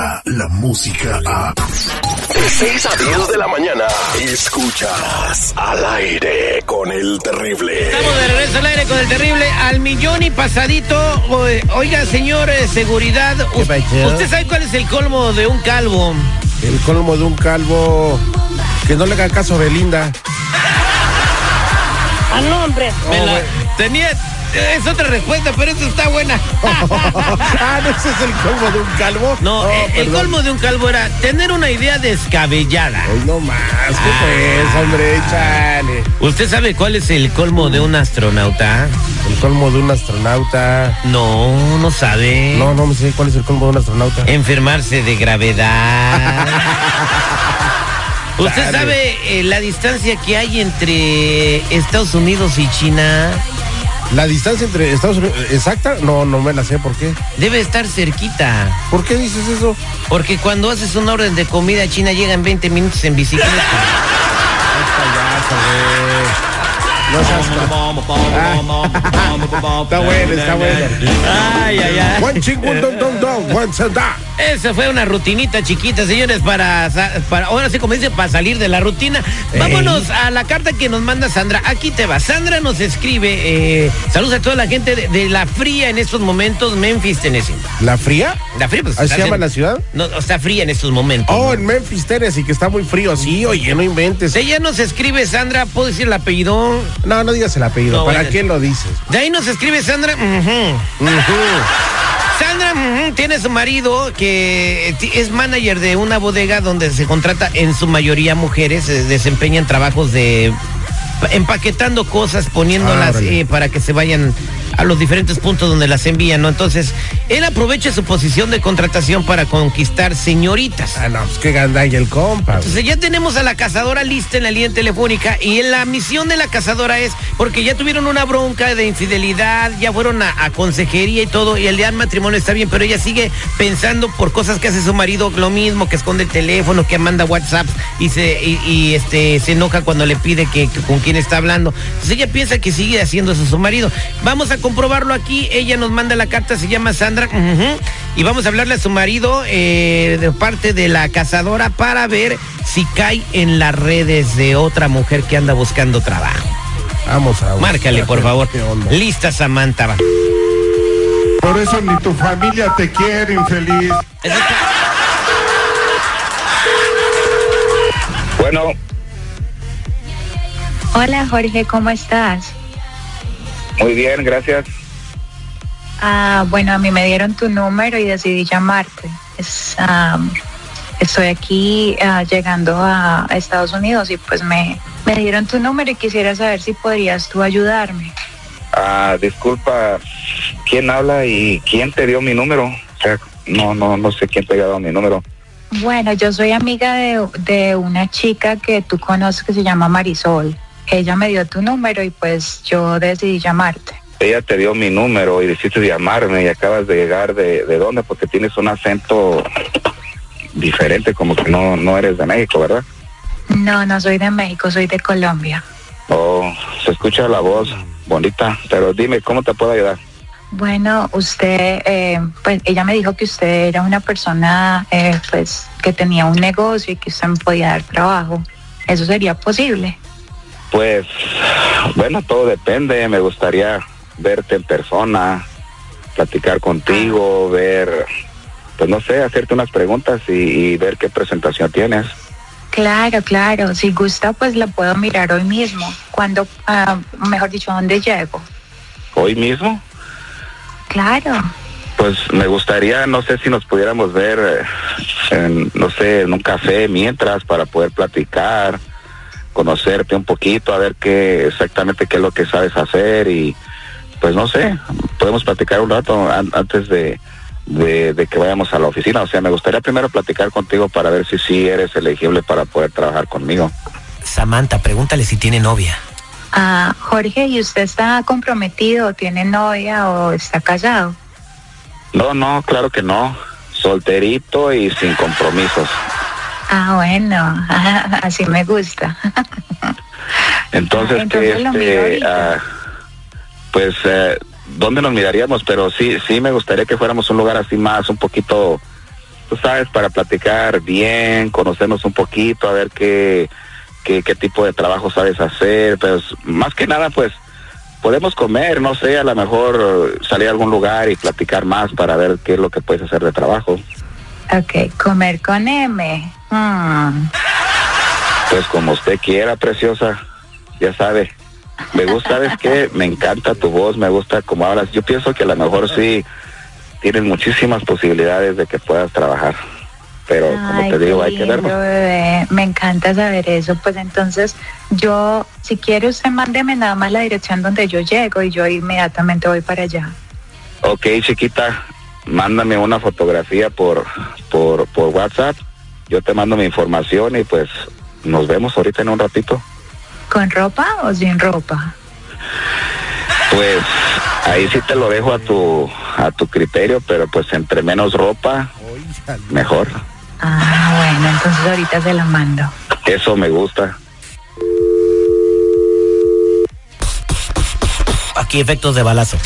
llega la música a... De 6 a 10 de la mañana, escuchas al aire con el terrible. Estamos de regreso al aire con el terrible al millón y pasadito. Oiga, señor eh, seguridad, u- pasó? ¿usted sabe cuál es el colmo de un calvo? El colmo de un calvo que no le haga caso a Belinda. ¡Al nombre! Me la- güey. tenía, es otra respuesta, pero esta está buena. ah, no, ese es el colmo de un calvo. No, Oh, eh, el perdón. colmo de un calvo era tener una idea descabellada. Ay, no más, ¿qué pues, hombre? Échale. ¿Usted sabe cuál es el colmo de un astronauta? El colmo de un astronauta. No, no sabe. No, no me sé cuál es el colmo de un astronauta. Enfermarse de gravedad. ¿Usted Dale. sabe eh, la distancia que hay entre Estados Unidos y China? La distancia entre Estados Unidos, ¿exacta? No, no me la sé, ¿por qué? Debe estar cerquita. ¿Por qué dices eso? Porque cuando haces una orden de comida china llegan 20 minutos en bicicleta. No seas Está bueno, está bueno. Ay, ay, ay. One ching, one dong, dong, dong, one. Esa fue una rutinita chiquita, señores, para, para ahora sí como dice, para salir de la rutina. Vámonos a la carta que nos manda Sandra. Aquí te va. Sandra nos escribe, eh, saludos a toda la gente de, de la fría en estos momentos, Memphis, Tennessee. ¿La fría? La fría, pues. ¿Así se llama en- la ciudad? No, está fría en estos momentos. Oh, ¿no? en Memphis, Tennessee, que está muy frío. Sí, oye, no inventes. Ella nos escribe, Sandra, ¿puedo decir el apellido? No, no digas el apellido. No, ¿Para bueno. qué lo dices? De ahí nos escribe Sandra. Sandra tiene su marido que es manager de una bodega donde se contrata en su mayoría mujeres, eh, desempeñan trabajos de pa- empaquetando cosas, poniéndolas Árale. eh, para que se vayan a los diferentes puntos donde las envían, ¿no? Entonces, él aprovecha su posición de contratación para conquistar señoritas. Ah, no, pues qué gandalla el compa. güey. Entonces ya tenemos a la cazadora lista en la línea telefónica y la misión de la cazadora es porque ya tuvieron una bronca de infidelidad, ya fueron a, a consejería y todo y el día del matrimonio está bien, pero ella sigue pensando por cosas que hace su marido lo mismo, que esconde el teléfono, que manda WhatsApp y se y, y, este se enoja cuando le pide que, que con quién está hablando. Entonces ella piensa que sigue haciendo eso su marido. Vamos a comprobarlo aquí. Ella nos manda la carta, se llama Sandra, y vamos a hablarle a su marido eh, de parte de la cazadora para ver si cae en las redes de otra mujer que anda buscando trabajo. Vamos a Márcale, por favor. Lista, Samantha. va. Por eso ni tu familia te quiere, infeliz. Bueno, Hola Jorge, ¿cómo estás? muy bien, gracias. Ah, bueno, a mí me dieron tu número y decidí llamarte. Es, estoy aquí ah, llegando a, a Estados Unidos y pues me, me dieron tu número y quisiera saber si podrías tú ayudarme. Ah, disculpa, ¿quién habla y quién te dio mi número? O sea, no, no, no sé quién te ha dado mi número. Bueno, yo soy amiga de, de una chica que tú conoces que se llama Marisol. Ella me dio tu número y pues yo decidí llamarte. Ella te dio mi número y decidiste llamarme y acabas de llegar de, de dónde, porque tienes un acento diferente, como que no, no eres de México, ¿verdad? No, no soy de México, soy de Colombia. Oh, se escucha la voz bonita, pero dime, ¿cómo te puedo ayudar? Bueno, usted, eh, pues ella me dijo que usted era una persona, eh, pues, que tenía un negocio y que usted me podía dar trabajo. ¿Eso sería posible? Pues, bueno, todo depende. Me gustaría verte en persona, platicar contigo, ver, pues no sé, hacerte unas preguntas y, y ver qué presentación tienes. Claro, claro. Si gusta, pues la puedo mirar hoy mismo. Cuando, ah, mejor dicho, ¿a dónde llego? Hoy mismo, Claro. pues me gustaría, no sé si nos pudiéramos ver, eh, en, no sé, en un café mientras para poder platicar, conocerte un poquito, a ver qué exactamente qué es lo que sabes hacer y pues no sé, podemos platicar un rato an- antes de, de, de que vayamos a la oficina. O sea, me gustaría primero platicar contigo para ver si sí eres elegible para poder trabajar conmigo. Samantha, pregúntale si tiene novia. Ah, Jorge, ¿y usted está comprometido, tiene novia o está casado? No, no, claro que no. Solterito y sin compromisos. Ah, bueno, así me gusta. Entonces, Ah, entonces que lo miro este, ahorita. Pues, eh, ¿dónde nos miraríamos? Pero sí, sí me gustaría que fuéramos un lugar así más, un poquito tú sabes, para platicar bien, conocernos un poquito, a ver qué, qué, qué tipo de trabajo sabes hacer, pues más que nada, pues podemos comer, no sé, a lo mejor salir a algún lugar y platicar más para ver qué es lo que puedes hacer de trabajo. Ok, comer con M. Mm. Pues como usted quiera, preciosa, ya sabe. Me gusta, ¿sabes qué? Me encanta tu voz, me gusta cómo hablas. Yo pienso que a lo mejor sí tienes muchísimas posibilidades de que puedas trabajar. Pero como te digo, hay que verlo. bebé. Me encanta saber eso. Pues entonces, yo, si quiere usted, mándeme nada más la dirección donde yo llego y yo inmediatamente voy para allá. Ok, chiquita, mándame una fotografía por, por, por WhatsApp. Yo te mando mi información y pues nos vemos ahorita en un ratito. ¿Con ropa o sin ropa? Pues ahí sí te lo dejo a tu, a tu criterio, pero pues entre menos ropa, mejor. Ah, bueno, entonces ahorita se la mando. Eso me gusta. Aquí efectos de balazo.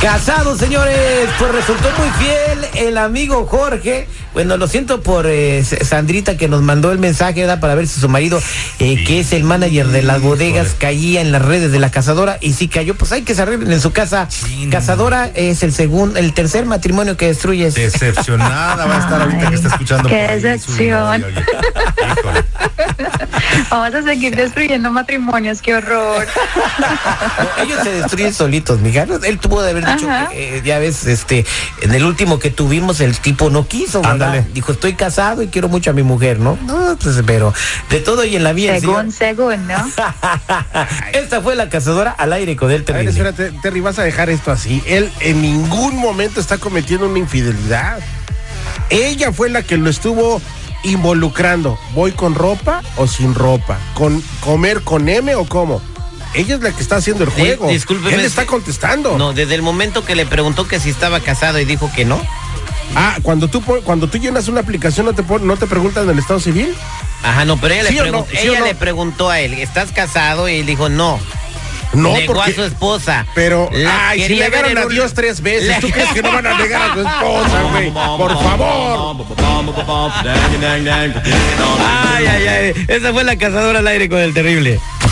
Casados, señores, pues resultó muy fiel el amigo Jorge. Bueno, lo siento por eh, Sandrita que nos mandó el mensaje ¿verdad? para ver si su marido, eh, que es el manager de las bodegas, caía en las redes de la cazadora y si cayó, pues hay que se arreglen en su casa. Cazadora es el segundo, el tercer matrimonio que destruyes. Decepcionada va a estar ahorita que está escuchando. Qué decepción. Vamos a seguir destruyendo matrimonios, qué horror. No, ellos se destruyen solitos, mija. Él tuvo de haber dicho, eh, ya ves, este, en el último que tuvimos, el tipo no quiso. Ándale. Dijo, estoy casado y quiero mucho a mi mujer, ¿no? No, pues, pero de todo y en la vida. Según, según, ¿no? Esta fue la cazadora al aire con él A ver, terrible. espérate, Terry, vas a dejar esto así. Él en ningún momento está cometiendo una infidelidad. Ella fue la que lo estuvo involucrando. ¿Voy con ropa o sin ropa? ¿Con comer con M o cómo? Ella es la que está haciendo el juego. Eh, discúlpeme, Él está contestando. No, desde el momento que le preguntó que si estaba casado y dijo que no. Ah, cuando tú cuando tú llenas una aplicación no te no te preguntan del estado civil. Ajá, no, pero ella, ¿Sí le, no? preguntó, ¿Sí o ella no? le preguntó a él, ¿estás casado? Y él dijo, no. No, Negó porque a su esposa. pero La ay, si negaron a un- Dios tres veces, ¿tú crees que no van a negar a su esposa, güey? Por favor. Ay, ay, ay. Esa fue la cazadora al aire con el terrible.